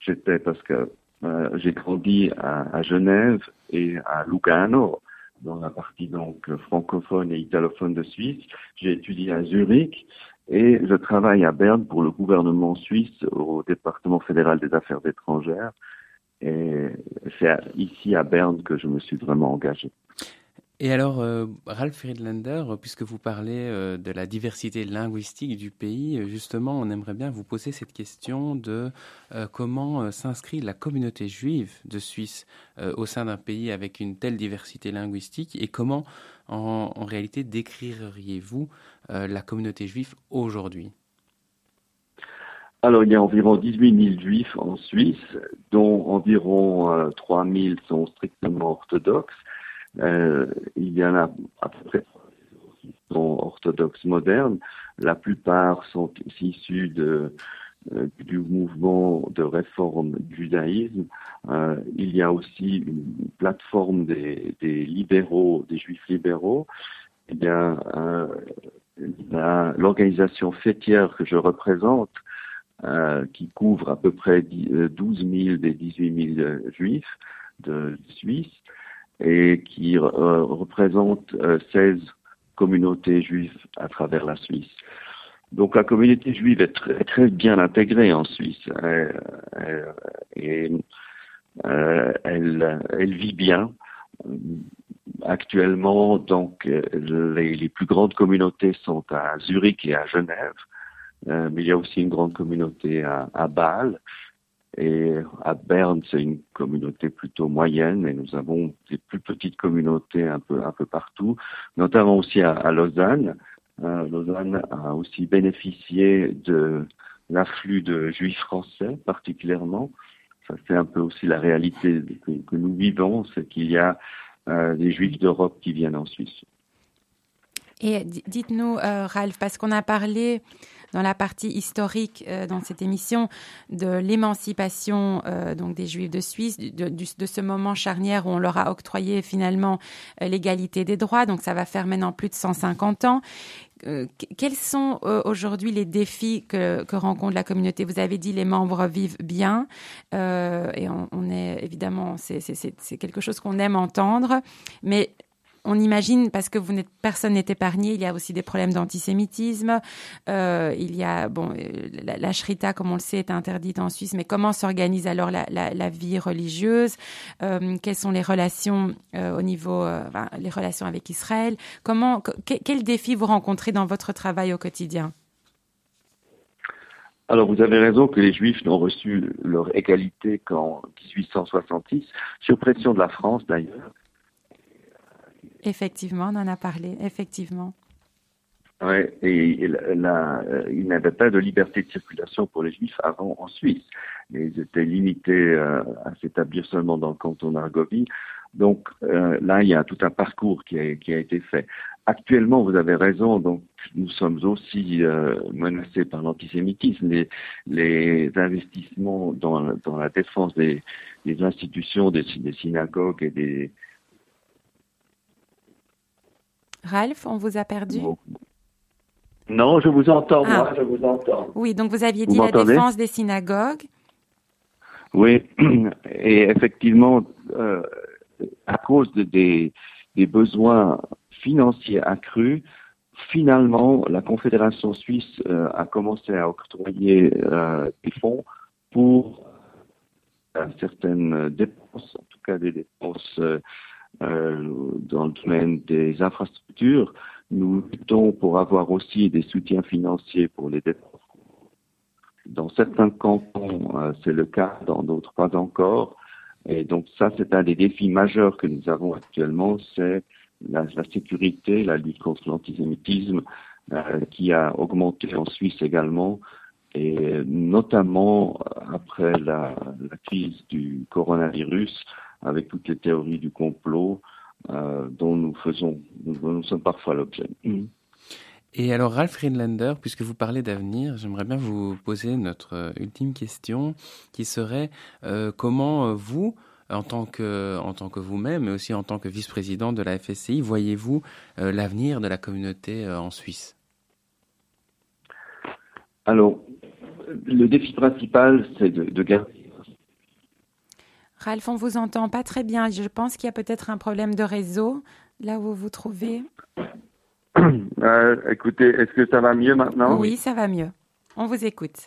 j'étais, parce que euh, j'ai grandi à, à Genève et à Lugano, dans la partie donc francophone et italophone de Suisse. J'ai étudié à Zurich et je travaille à Berne pour le gouvernement suisse au département fédéral des affaires étrangères. Et c'est ici à Berne que je me suis vraiment engagé. Et alors, euh, Ralph Friedlander, puisque vous parlez euh, de la diversité linguistique du pays, euh, justement, on aimerait bien vous poser cette question de comment s'inscrit la communauté juive de Suisse au sein d'un pays avec une telle diversité linguistique et comment, en, en réalité, décririez-vous la communauté juive aujourd'hui? Alors, il y a environ 18 000 juifs en Suisse, dont environ 3 000 sont strictement orthodoxes. Euh, il y en a à peu près orthodoxes modernes. La plupart sont issus de, euh, du mouvement de réforme judaïsme. Euh, il y a aussi une plateforme des, des libéraux, des juifs libéraux. Il y a l'organisation fêtière que je représente, euh, qui couvre à peu près 12 000 des 18 000 juifs de Suisse et qui représente 16 communautés juives à travers la Suisse. Donc la communauté juive est très, très bien intégrée en Suisse euh, euh, et euh, elle, elle, vit bien. Actuellement, donc les, les, plus grandes communautés sont à Zurich et à Genève, mais il y a aussi une grande communauté à, à Bâle. Et à Berne, c'est une communauté plutôt moyenne, et nous avons des plus petites communautés un peu un peu partout, notamment aussi à, Lausanne, euh, Lausanne a aussi bénéficié de l'afflux de juifs français particulièrement. Ça c'est un peu aussi la réalité que, nous vivons, c'est qu'il y a euh, des juifs d'Europe qui viennent en Suisse. Et dites-nous, euh, Ralph, parce qu'on a parlé dans la partie historique euh, dans cette émission de l'émancipation euh, donc des Juifs de Suisse, de, de, ce moment charnière où on leur a octroyé finalement euh, l'égalité des droits. Donc ça va faire maintenant plus de 150 ans. quels sont aujourd'hui les défis que, que, rencontre la communauté? Vous avez dit les membres vivent bien et on, on, est évidemment c'est quelque chose qu'on aime entendre, mais on imagine, parce que vous personne n'est épargné, il y a aussi des problèmes d'antisémitisme. Euh, il y a, bon, euh, la, shrita, comme on le sait, est interdite en Suisse, mais comment s'organise alors la, vie religieuse euh, Quelles sont les relations au niveau, les relations avec Israël Comment, quels défis vous rencontrez dans votre travail au quotidien? Alors vous avez raison que les Juifs n'ont reçu leur égalité qu'en 1866, sur pression de la France d'ailleurs. Effectivement, on en a parlé, effectivement. Oui, et euh, il n'y avait pas de liberté de circulation pour les Juifs avant en Suisse. Ils étaient limités euh, à s'établir seulement dans le canton d'Argovie. Donc euh, là, il y a tout un parcours qui a, été fait. Actuellement, vous avez raison, donc nous sommes aussi menacés par l'antisémitisme. Les, investissements dans, la défense des, institutions, des synagogues et des, Ralph, on vous a perdu? Non, je vous entends, moi, ah. je vous entends. Oui, donc vous aviez dit la défense des synagogues. Oui, [clears throat] et effectivement, euh, à cause des, besoins financiers accrus, finalement, la Confédération suisse euh, a commencé à octroyer euh, des fonds pour certaines dépenses, en tout cas des dépenses dans le domaine des infrastructures. Nous luttons pour avoir aussi des soutiens financiers pour les dépenses. Dans certains cantons, euh, c'est le cas, dans d'autres pas encore. Et donc ça, c'est un des défis majeurs que nous avons actuellement, c'est la, sécurité, la lutte contre l'antisémitisme, euh, qui a augmenté en Suisse également, et notamment après la, la crise du coronavirus, avec toutes les théories du complot euh, dont nous faisons, nous, sommes parfois l'objet. Mm. Et alors, Ralph Friedlander, puisque vous parlez d'avenir, j'aimerais bien vous poser notre euh, ultime question, qui serait euh, comment vous, en tant que, en tant que vous-même, mais aussi en tant que vice-président de la FSCI, voyez-vous l'avenir de la communauté en Suisse? Alors, le défi principal, c'est de, de garder Ralph, on vous entend pas très bien. Je pense qu'il y a peut-être un problème de réseau là où vous vous trouvez. [coughs] Euh, écoutez, est-ce que ça va mieux maintenant? Oui, ça va mieux. On vous écoute.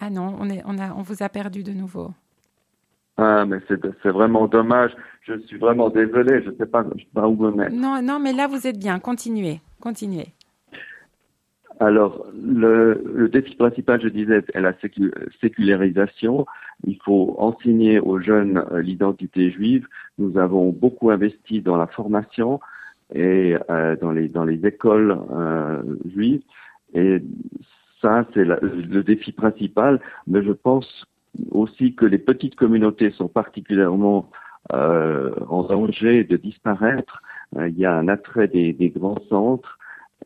Ah non, on, est, on, a, on vous a perdu de nouveau. Ah, mais c'est vraiment dommage. Je suis vraiment désolé. Je ne sais pas, où me mettre. Non, non, mais là, vous êtes bien. Continuez. Continuez. Alors, le, le, défi principal, je disais, est la sécularisation. Il faut enseigner aux jeunes euh, l'identité juive. Nous avons beaucoup investi dans la formation et euh, dans, les, dans les écoles euh, juives. Et ça, c'est le défi principal. Mais je pense aussi que les petites communautés sont particulièrement en danger de disparaître. il y a un attrait des, des grands centres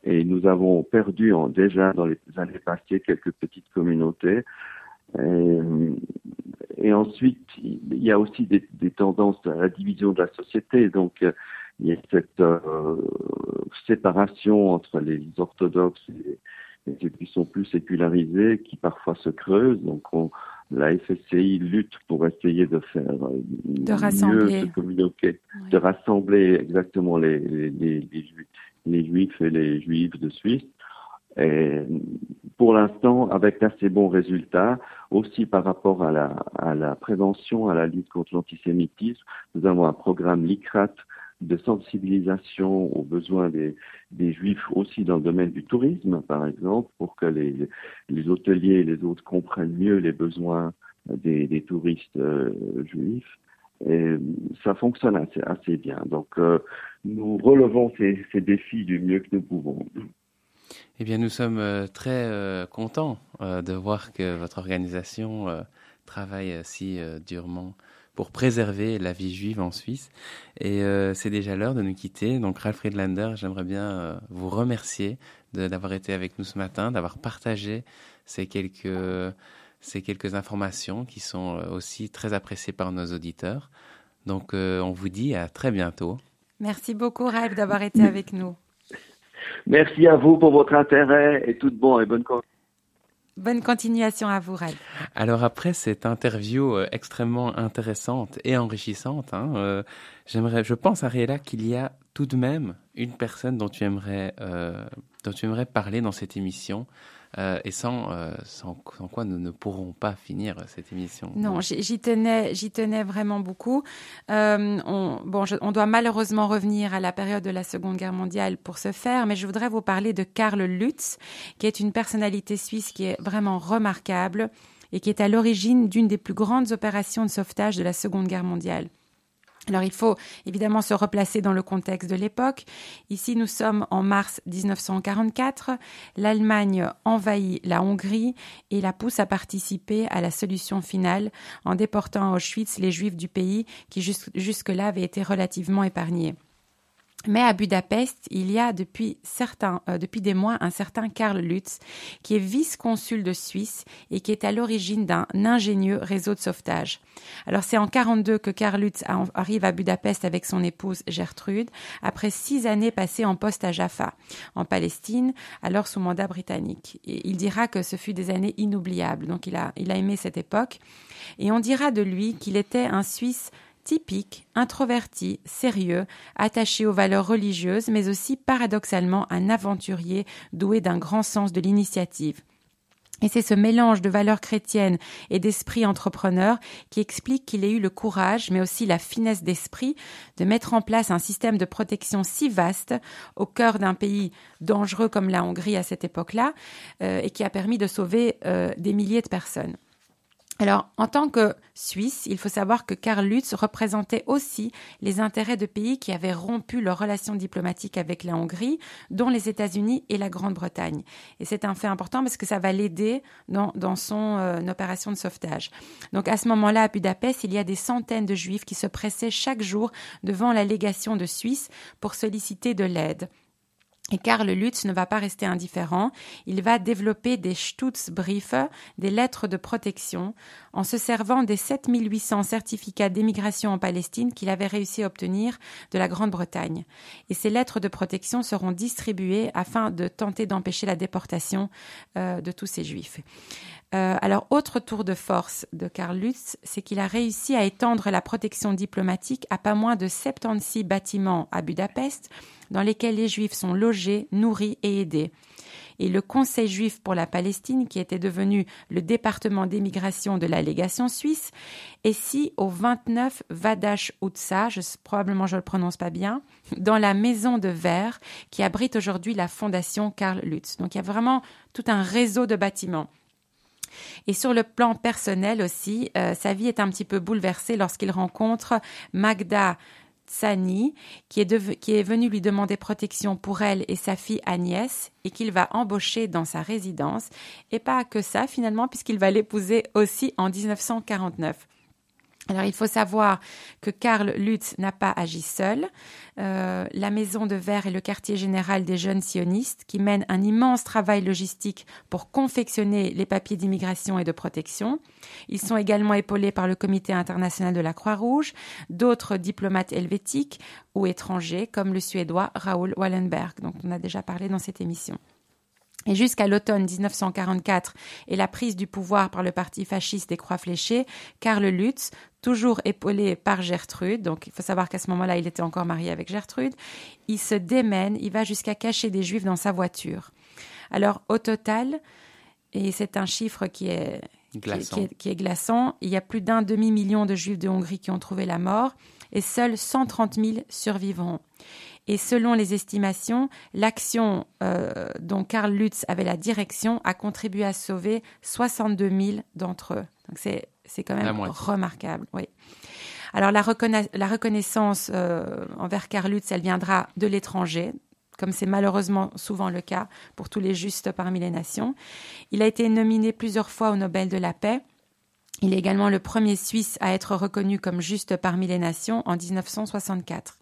et nous avons perdu en, déjà dans les années passées quelques petites communautés. Et, et ensuite, il y a aussi des, des, tendances à la division de la société. Donc, il y a cette euh, séparation entre les orthodoxes et, ceux qui sont plus sécularisés, qui parfois se creusent. Donc, on, la FSCI lutte pour essayer de faire euh, de rassembler. mieux se communiquer, de rassembler exactement les, les, les, les, juifs, et les juifs de Suisse. Et pour l'instant, avec d'assez bons résultats, aussi par rapport à la, prévention, à la lutte contre l'antisémitisme, nous avons un programme LICRAT de sensibilisation aux besoins des, juifs aussi dans le domaine du tourisme, par exemple, pour que les, hôteliers et les autres comprennent mieux les besoins des, des touristes euh, juifs. Et ça fonctionne assez, bien. Donc, euh, nous relevons ces, défis du mieux que nous pouvons. Eh bien, nous sommes euh, très euh, contents de voir que votre organisation travaille si durement pour préserver la vie juive en Suisse. Et c'est déjà l'heure de nous quitter. Donc, Ralph Friedlander, j'aimerais bien vous remercier d'avoir été avec nous ce matin, d'avoir partagé ces quelques, ces quelques informations qui sont aussi très appréciées par nos auditeurs. Donc, on vous dit à très bientôt. Merci beaucoup, Ralph, d'avoir été avec nous. Merci à vous pour votre intérêt et tout bon et bonne Bonne continuation à vous, Red. Alors après cette interview euh, extrêmement intéressante et enrichissante, hein, euh, j'aimerais, je pense Ariella qu'il y a tout de même une personne dont tu aimerais, euh, dont tu aimerais parler dans cette émission. Euh, et sans, euh, sans, sans, quoi nous ne pourrons pas finir cette émission. Non, j'y tenais, j'y tenais vraiment beaucoup. Euh, on, bon, je, on doit malheureusement revenir à la période de la Seconde Guerre mondiale pour ce faire, mais je voudrais vous parler de Karl Lutz, qui est une personnalité suisse qui est vraiment remarquable et qui est à l'origine d'une des plus grandes opérations de sauvetage de la Seconde Guerre mondiale. Alors il faut évidemment se replacer dans le contexte de l'époque. Ici, nous sommes en mars 1944. L'Allemagne envahit la Hongrie et la pousse à participer à la solution finale en déportant à Auschwitz les Juifs du pays qui jusque-là avaient été relativement épargnés. Mais à Budapest, il y a depuis, certains, euh, depuis des mois un certain Karl Lutz, qui est vice-consul de Suisse et qui est à l'origine d'un ingénieux réseau de sauvetage. Alors c'est en 42 que Karl Lutz arrive à Budapest avec son épouse Gertrude, après six années passées en poste à Jaffa, en Palestine, alors sous mandat britannique. Et il dira que ce fut des années inoubliables, donc il a, il a aimé cette époque. Et on dira de lui qu'il était un Suisse typique, introverti, sérieux, attaché aux valeurs religieuses, mais aussi paradoxalement un aventurier doué d'un grand sens de l'initiative. Et c'est ce mélange de valeurs chrétiennes et d'esprit entrepreneur qui explique qu'il ait eu le courage, mais aussi la finesse d'esprit, de mettre en place un système de protection si vaste au cœur d'un pays dangereux comme la Hongrie à cette époque-là, euh, et qui a permis de sauver euh, des milliers de personnes. Alors, en tant que Suisse, il faut savoir que Karl Lutz représentait aussi les intérêts de pays qui avaient rompu leurs relations diplomatiques avec la Hongrie, dont les États-Unis et la Grande-Bretagne. Et c'est un fait important parce que ça va l'aider dans, son euh, opération de sauvetage. Donc, à ce moment-là, à Budapest, il y a des centaines de Juifs qui se pressaient chaque jour devant la légation de Suisse pour solliciter de l'aide. Et Karl Lutz ne va pas rester indifférent. Il va développer des Stutzbriefe, des lettres de protection, en se servant des 7800 certificats d'émigration en Palestine qu'il avait réussi à obtenir de la Grande-Bretagne. Et ces lettres de protection seront distribuées afin de tenter d'empêcher la déportation euh, de tous ces juifs. Euh, alors, autre tour de force de Karl Lutz, c'est qu'il a réussi à étendre la protection diplomatique à pas moins de 76 bâtiments à Budapest, dans lesquels les Juifs sont logés, nourris et aidés. Et le Conseil juif pour la Palestine, qui était devenu le département d'émigration de la légation suisse, est si au 29 Vadash Utsa, je, probablement je le prononce pas bien, dans la maison de verre qui abrite aujourd'hui la fondation Karl Lutz. Donc il y a vraiment tout un réseau de bâtiments. Et sur le plan personnel aussi, euh, sa vie est un petit peu bouleversée lorsqu'il rencontre Magda Tsani, qui est, qui est venue lui demander protection pour elle et sa fille Agnès, et qu'il va embaucher dans sa résidence. Et pas que ça finalement, puisqu'il va l'épouser aussi en 1949. Alors il faut savoir que Karl Lutz n'a pas agi seul. Euh, la Maison de Verre est le quartier général des jeunes sionistes qui mènent un immense travail logistique pour confectionner les papiers d'immigration et de protection. Ils sont également épaulés par le Comité international de la Croix-Rouge, d'autres diplomates helvétiques ou étrangers comme le Suédois Raoul Wallenberg, dont on a déjà parlé dans cette émission. Et jusqu'à l'automne 1944 et la prise du pouvoir par le parti fasciste des Croix fléchées, Karl Lutz, toujours épaulé par Gertrude, donc il faut savoir qu'à ce moment-là, il était encore marié avec Gertrude, il se démène, il va jusqu'à cacher des juifs dans sa voiture. Alors au total, et c'est un chiffre qui est glaçant. qui est glaçant, il y a plus d'un demi-million de juifs de Hongrie qui ont trouvé la mort et seuls 130 000 survivront. Et selon les estimations, l'action euh, dont Karl Lutz avait la direction a contribué à sauver 62 000 d'entre eux. Donc c'est, c'est quand même remarquable. Oui. Alors la, la reconnaissance euh, envers Karl Lutz, elle viendra de l'étranger, comme c'est malheureusement souvent le cas pour tous les justes parmi les nations. Il a été nominé plusieurs fois au Nobel de la paix. Il est également le premier Suisse à être reconnu comme juste parmi les nations en 1964.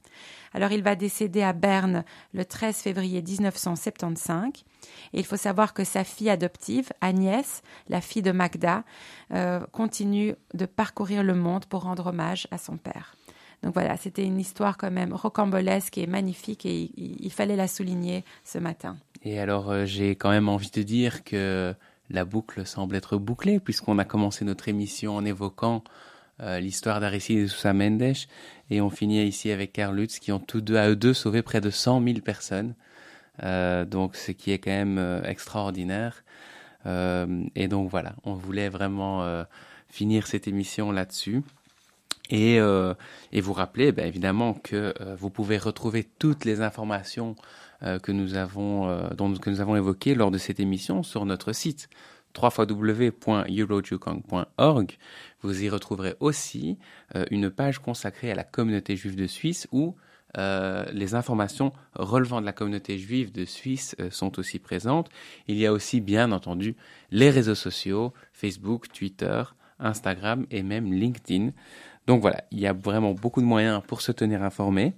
Alors il va décéder à Berne le 13 février 1975. Et il faut savoir que sa fille adoptive, Agnès, la fille de Magda, euh, continue de parcourir le monde pour rendre hommage à son père. Donc voilà, c'était une histoire quand même rocambolesque et magnifique et il, fallait la souligner ce matin. Et alors euh, j'ai quand même envie de dire que la boucle semble être bouclée puisqu'on a commencé notre émission en évoquant euh, l'histoire d'Aristide et Sousa Mendes. Et on finit ici avec Karl Lutz qui ont tous deux à eux deux sauvé près de 100 000 personnes. Euh, donc ce qui est quand même euh, extraordinaire. et donc voilà, on voulait vraiment finir cette émission là-dessus. Et, et, vous rappeler ben, évidemment que vous pouvez retrouver toutes les informations que nous avons, dont, que nous avons évoquées lors de cette émission sur notre site www.eurojukong.org. Vous y retrouverez aussi euh, une page consacrée à la communauté juive de Suisse où euh, les informations relevant de la communauté juive de Suisse euh, sont aussi présentes. Il y a aussi, bien entendu, les réseaux sociaux, Facebook, Twitter, Instagram et même LinkedIn. Donc voilà, il y a vraiment beaucoup de moyens pour se tenir informé.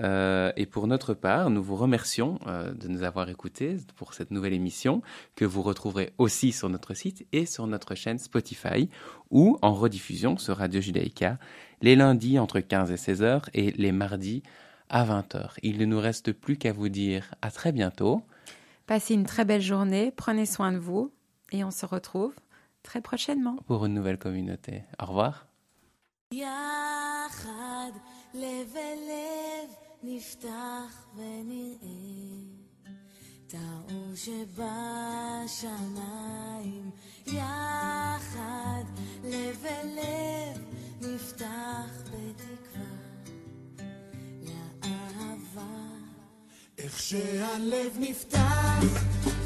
Euh, et pour notre part, nous vous remercions euh, de nous avoir écoutés pour cette nouvelle émission que vous retrouverez aussi sur notre site et sur notre chaîne Spotify ou en rediffusion sur Radio Judaïka les lundis entre 15 et 16 heures et les mardis à 20 heures. Il ne nous reste plus qu'à vous dire à très bientôt. Passez une très belle journée, prenez soin de vous et on se retrouve très prochainement pour une nouvelle communauté. Au revoir. נפתח ונראה את האור שבשמיים. יחד לב אל לב נפתח בתקווה לאהבה. איך שהלב נפתח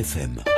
FM.